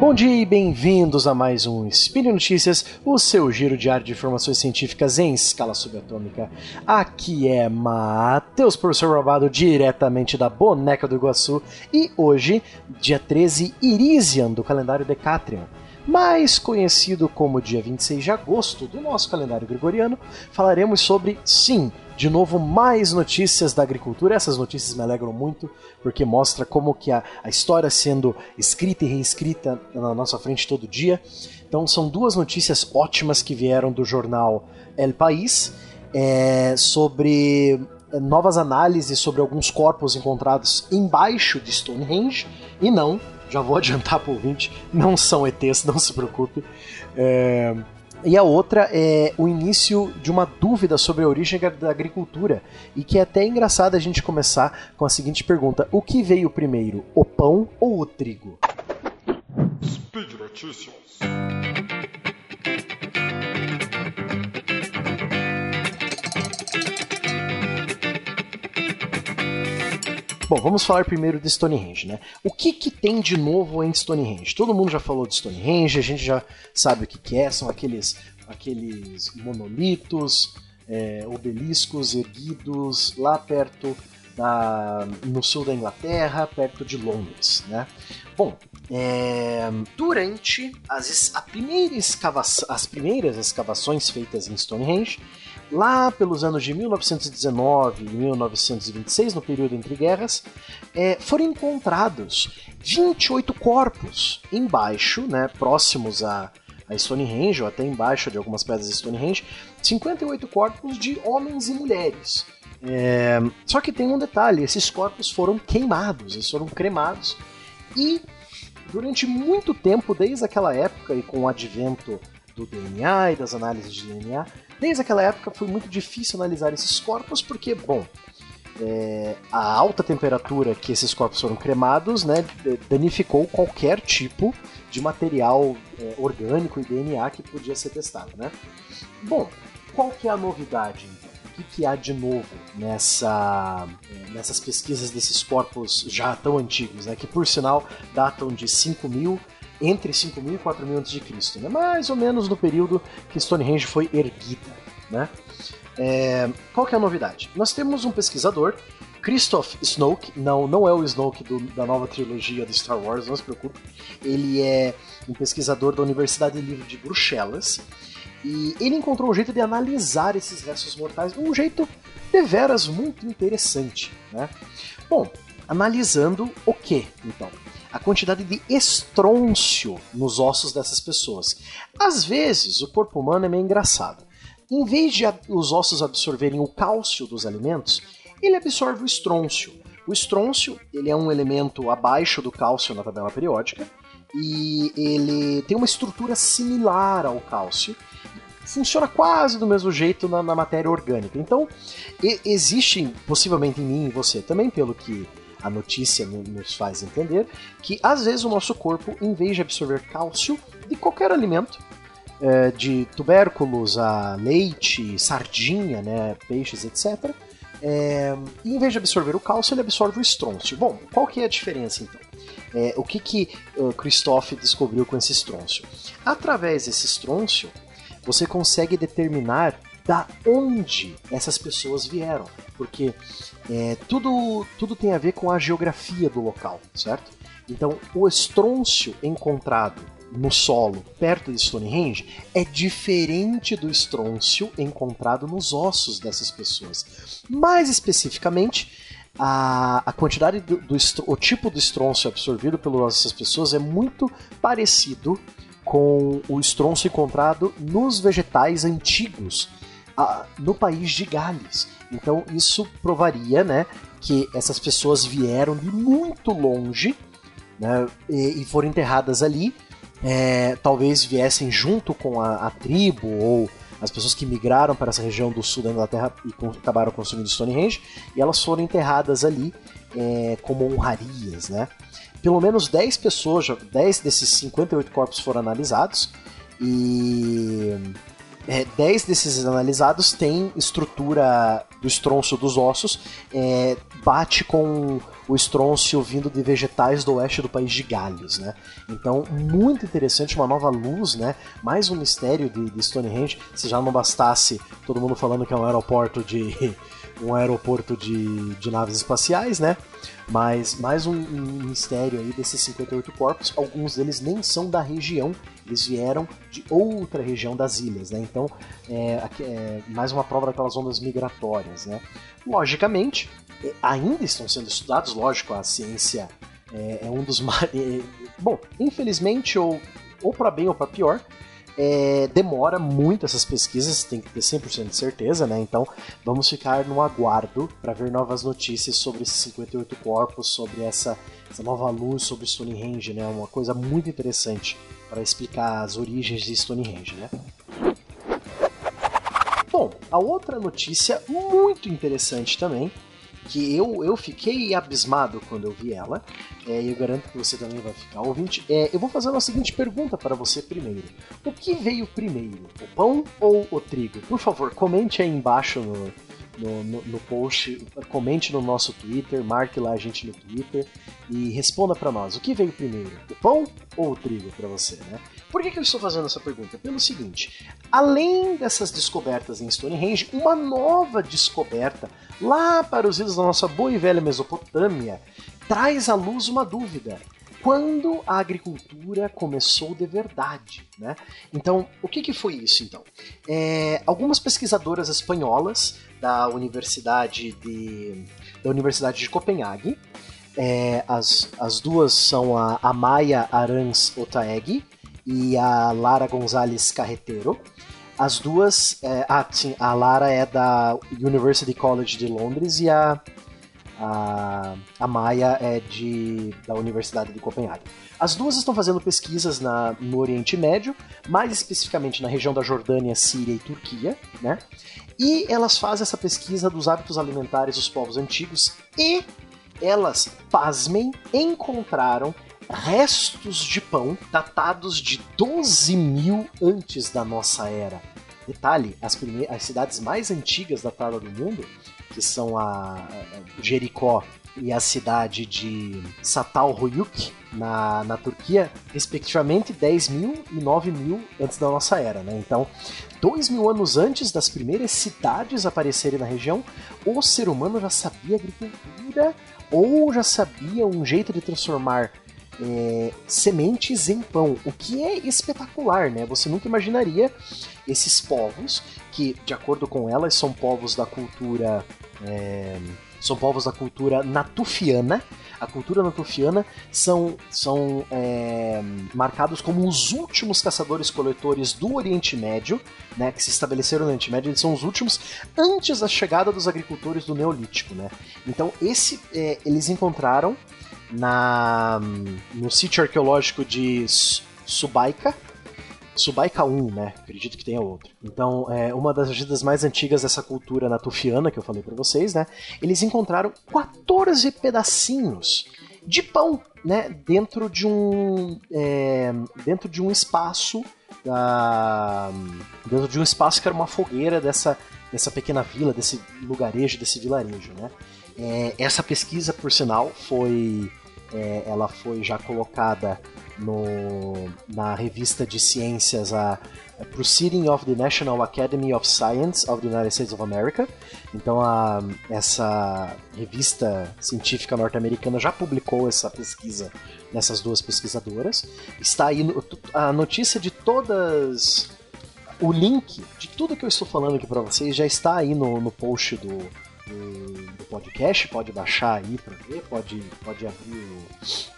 Bom dia e bem-vindos a mais um Spin Notícias, o seu giro diário de informações científicas em escala subatômica. Aqui é Matheus, professor Roubado, diretamente da Boneca do Iguaçu, e hoje, dia 13, Irisian, do calendário Decatrian mais conhecido como dia 26 de agosto do nosso calendário gregoriano, falaremos sobre, sim, de novo mais notícias da agricultura. Essas notícias me alegram muito, porque mostra como que a, a história sendo escrita e reescrita na nossa frente todo dia. Então são duas notícias ótimas que vieram do jornal El País é, sobre novas análises sobre alguns corpos encontrados embaixo de Stonehenge e não já vou adiantar para o ouvinte, não são ETs, não se preocupe. É... E a outra é o início de uma dúvida sobre a origem da agricultura. E que é até engraçado a gente começar com a seguinte pergunta: O que veio primeiro, o pão ou o trigo? Speed Notícias. Bom, vamos falar primeiro de Stonehenge, né? O que, que tem de novo em Stonehenge? Todo mundo já falou de Stonehenge, a gente já sabe o que, que é, são aqueles, aqueles monolitos, é, obeliscos erguidos lá perto no sul da Inglaterra, perto de Londres, né? Bom, é, durante as, a primeira as primeiras escavações feitas em Stonehenge, lá pelos anos de 1919 e 1926, no período entre guerras, é, foram encontrados 28 corpos embaixo, né, próximos a, a Stonehenge, ou até embaixo de algumas pedras de Stonehenge, 58 corpos de homens e mulheres. É, só que tem um detalhe: esses corpos foram queimados, eles foram cremados, e durante muito tempo, desde aquela época e com o advento do DNA e das análises de DNA, Desde aquela época foi muito difícil analisar esses corpos, porque, bom, é, a alta temperatura que esses corpos foram cremados né, danificou qualquer tipo de material é, orgânico e DNA que podia ser testado. Né? Bom, qual que é a novidade então? O que, que há de novo nessa, nessas pesquisas desses corpos já tão antigos, né, que por sinal datam de 5 mil entre 5.000 e 4.000 a.C., né? mais ou menos no período que Stonehenge foi erguida. Né? É, qual que é a novidade? Nós temos um pesquisador, Christoph Snoke, não, não é o Snoke do, da nova trilogia do Star Wars, não se preocupe. Ele é um pesquisador da Universidade Livre de Bruxelas e ele encontrou um jeito de analisar esses restos mortais de um jeito deveras muito interessante. Né? Bom, analisando o que então? A quantidade de estrôncio nos ossos dessas pessoas. Às vezes, o corpo humano é meio engraçado. Em vez de os ossos absorverem o cálcio dos alimentos, ele absorve o estrôncio. O estrôncio ele é um elemento abaixo do cálcio na tabela periódica e ele tem uma estrutura similar ao cálcio. Funciona quase do mesmo jeito na, na matéria orgânica. Então, existe, possivelmente em mim e você também, pelo que a notícia nos faz entender que às vezes o nosso corpo, em vez de absorver cálcio de qualquer alimento, é, de tubérculos a leite, sardinha, né, peixes, etc., é, em vez de absorver o cálcio, ele absorve o estrôncio. Bom, qual que é a diferença então? É, o que que uh, Christoph descobriu com esse estrôncio? Através desse estrôncio, você consegue determinar da onde essas pessoas vieram, porque é, tudo, tudo tem a ver com a geografia do local, certo? Então, o estrôncio encontrado no solo perto de Stonehenge é diferente do estrôncio encontrado nos ossos dessas pessoas. Mais especificamente, a, a quantidade do, do o tipo do estrôncio absorvido pelas pessoas é muito parecido com o estrôncio encontrado nos vegetais antigos a, no país de Gales. Então isso provaria, né, que essas pessoas vieram de muito longe, né, e, e foram enterradas ali. É, talvez viessem junto com a, a, tribo ou as pessoas que migraram para essa região do sul da Inglaterra e com, acabaram construindo Stonehenge, e elas foram enterradas ali é, como honrarias, né? Pelo menos 10 pessoas, 10 desses 58 corpos foram analisados, e é, 10 desses analisados têm estrutura do estronço dos ossos, é, bate com o estrôncio vindo de vegetais do oeste do país de Gales, né? Então, muito interessante, uma nova luz, né? Mais um mistério de, de Stonehenge. Se já não bastasse todo mundo falando que é um aeroporto de um aeroporto de, de naves espaciais, né? Mas mais um, um, mistério aí desses 58 corpos. Alguns deles nem são da região, eles vieram de outra região das ilhas, né? Então, é, é mais uma prova daquelas ondas migratórias, né? Logicamente, ainda estão sendo estudados, lógico, a ciência é, é um dos mais. É, bom, infelizmente, ou, ou para bem ou para pior, é, demora muito essas pesquisas, tem que ter 100% de certeza, né? Então vamos ficar no aguardo para ver novas notícias sobre esses 58 corpos, sobre essa, essa nova luz sobre Stonehenge, né? Uma coisa muito interessante para explicar as origens de Stonehenge, né? Bom, a outra notícia muito interessante também que eu, eu fiquei abismado quando eu vi ela, é, e eu garanto que você também vai ficar ouvinte. É, eu vou fazer uma seguinte pergunta para você primeiro: O que veio primeiro, o pão ou o trigo? Por favor, comente aí embaixo no, no, no, no, post, comente no nosso Twitter, marque lá a gente no Twitter e responda para nós. O que veio primeiro, o pão ou o trigo para você, né? Por que, que eu estou fazendo essa pergunta? Pelo seguinte, além dessas descobertas em Stonehenge, uma nova descoberta lá para os idos da nossa boa e velha Mesopotâmia traz à luz uma dúvida quando a agricultura começou de verdade. Né? Então, o que, que foi isso? Então, é, algumas pesquisadoras espanholas da Universidade de, da Universidade de Copenhague, é, as, as duas são a Amaya Arans Otaeg e a Lara Gonzalez Carreteiro. As duas, é, ah, sim, a Lara é da University College de Londres e a a, a Maia é de, da Universidade de Copenhague. As duas estão fazendo pesquisas na, no Oriente Médio, mais especificamente na região da Jordânia, Síria e Turquia, né? E elas fazem essa pesquisa dos hábitos alimentares dos povos antigos e elas, pasmem, encontraram restos de pão datados de 12 mil antes da nossa era. Detalhe, as, as cidades mais antigas datadas do mundo que são a, Jericó e a cidade de Satalhuyuk, na, na Turquia, respectivamente 10 mil e 9 mil antes da nossa era. Né? Então, dois mil anos antes das primeiras cidades aparecerem na região, o ser humano já sabia agricultura ou já sabia um jeito de transformar é, sementes em pão, o que é espetacular, né? Você nunca imaginaria esses povos que, de acordo com elas, são povos da cultura. É, são povos da cultura natufiana. A cultura natufiana são, são é, marcados como os últimos caçadores-coletores do Oriente Médio, né, que se estabeleceram no Oriente Médio. Eles são os últimos antes da chegada dos agricultores do Neolítico. Né? Então, esse é, eles encontraram na, no sítio arqueológico de Subaika, Subaika 1, né? Acredito que tenha outro. Então, é uma das agidas mais antigas dessa cultura natufiana que eu falei para vocês, né? Eles encontraram 14 pedacinhos de pão, né? Dentro de um é, dentro de um espaço da, dentro de um espaço que era uma fogueira dessa dessa pequena vila, desse lugarejo, desse vilarejo, né? É, essa pesquisa, por sinal, foi é, ela foi já colocada no, na revista de ciências a, a Proceeding of the National Academy of Science of the United States of America. Então a, essa revista científica norte-americana já publicou essa pesquisa nessas duas pesquisadoras. Está aí no, a notícia de todas o link de tudo que eu estou falando aqui para vocês já está aí no, no post do, do, podcast, pode baixar aí para ver, pode, pode abrir,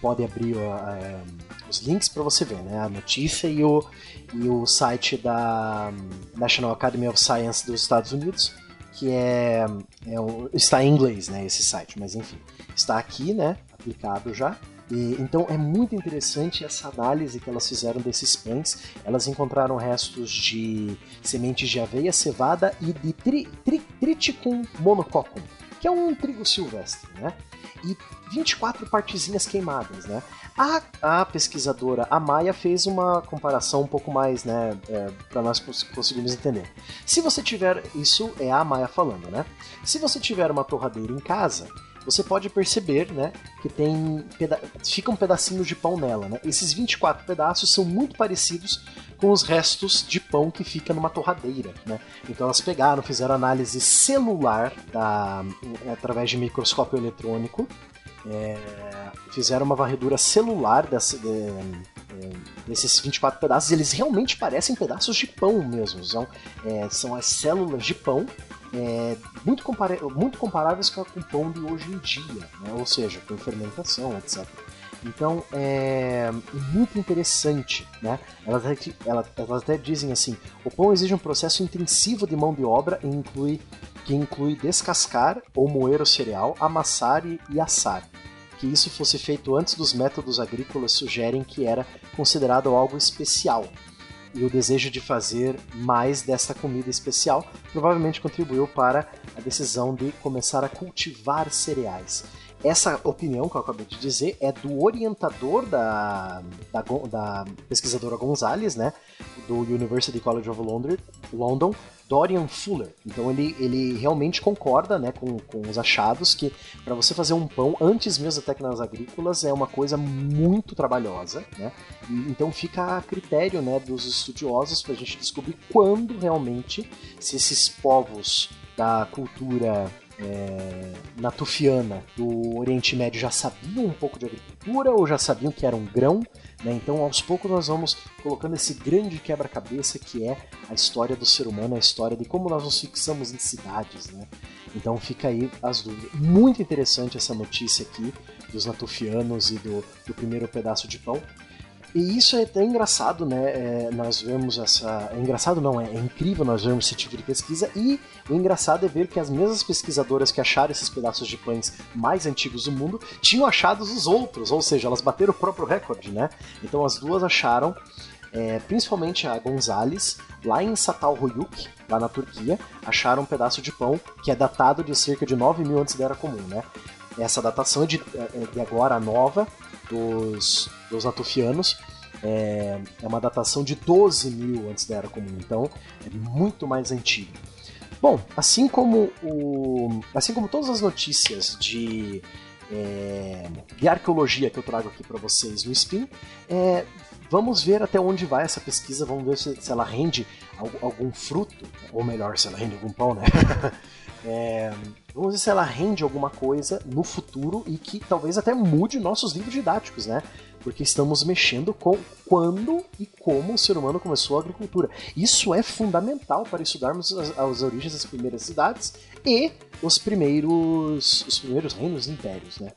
pode abrir uh, os links para você ver, né? A notícia e o, e o site da National Academy of Science dos Estados Unidos, que é, é o, está em inglês, né? Esse site, mas enfim, está aqui, né? Aplicado já. E, então é muito interessante essa análise que elas fizeram desses pães. Elas encontraram restos de sementes de aveia, cevada e de tri, tri, triticum monococcum, que é um trigo silvestre, né? e 24 partezinhas queimadas, né? A, a pesquisadora Amaya fez uma comparação um pouco mais, né, é, para nós conseguirmos entender. Se você tiver, isso é a Amaya falando, né? Se você tiver uma torradeira em casa, você pode perceber, né, que tem peda ficam pedacinhos de pão nela, né? Esses 24 pedaços são muito parecidos com os restos de pão que fica numa torradeira, né? Então elas pegaram, fizeram análise celular da, através de microscópio eletrônico, é, fizeram uma varredura celular dessa, de, é, desses 24 pedaços, eles realmente parecem pedaços de pão mesmo. São, é, são as células de pão é, muito, muito comparáveis com o pão de hoje em dia, né? ou seja, com fermentação, etc. Então é muito interessante, né? Elas até, elas até dizem assim: o pão exige um processo intensivo de mão de obra e inclui, que inclui descascar ou moer o cereal, amassar e, e assar. Que isso fosse feito antes dos métodos agrícolas sugerem que era considerado algo especial, e o desejo de fazer mais desta comida especial provavelmente contribuiu para a decisão de começar a cultivar cereais. Essa opinião que eu acabei de dizer é do orientador da, da, da pesquisadora Gonzalez, né, do University College of London, London Dorian Fuller. Então ele, ele realmente concorda né, com, com os achados que para você fazer um pão antes mesmo da técnicas agrícolas é uma coisa muito trabalhosa. Né? E, então fica a critério né, dos estudiosos para a gente descobrir quando realmente se esses povos da cultura é, natufiana do Oriente Médio já sabiam um pouco de agricultura ou já sabiam que era um grão. Né? Então, aos poucos, nós vamos colocando esse grande quebra-cabeça que é a história do ser humano, a história de como nós nos fixamos em cidades. Né? Então, fica aí as dúvidas. Muito interessante essa notícia aqui dos natufianos e do, do primeiro pedaço de pão. E isso é até engraçado, né? É, nós vemos essa. É engraçado não, é, é, incrível nós vermos esse tipo de pesquisa. E o engraçado é ver que as mesmas pesquisadoras que acharam esses pedaços de pães mais antigos do mundo tinham achado os outros, ou seja, elas bateram o próprio recorde, né? Então as duas acharam. É, principalmente a Gonzales, lá em Satalhuyuk, lá na Turquia, acharam um pedaço de pão que é datado de cerca de 9 mil antes da Era Comum, né? Essa datação é de, é de agora nova, dos, dos natufianos. É, é uma datação de 12 mil antes da Era Comum, então é muito mais antigo. Bom, assim como, o, assim como todas as notícias de, é, de arqueologia que eu trago aqui para vocês no Spin, é, vamos ver até onde vai essa pesquisa, vamos ver se, se ela rende algum, fruto, ou melhor, se ela rende algum pão, né? É, vamos ver se ela rende alguma coisa no futuro e que talvez até mude nossos livros didáticos, né? Porque estamos mexendo com quando e como o ser humano começou a agricultura. Isso é fundamental para estudarmos as, as origens das primeiras cidades e os primeiros os primeiros reinos impérios, né?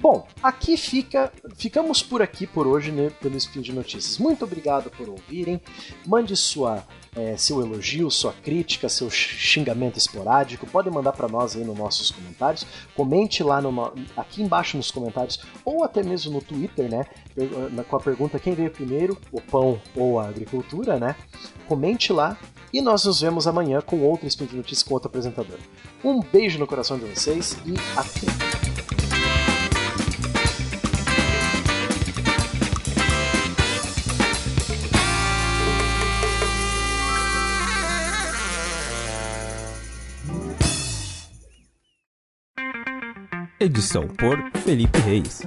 Bom, aqui fica ficamos por aqui por hoje né, pelo Spin de Notícias. Muito obrigado por ouvirem. Mande sua é, seu elogio, sua crítica, seu xingamento esporádico, podem mandar para nós aí nos nossos comentários. Comente lá no, aqui embaixo nos comentários ou até mesmo no Twitter, né? Com a pergunta quem veio primeiro, o pão ou a agricultura, né? Comente lá e nós nos vemos amanhã com outro Spin de Notícias com outro apresentador. Um beijo no coração de vocês e até! Edição por Felipe Reis.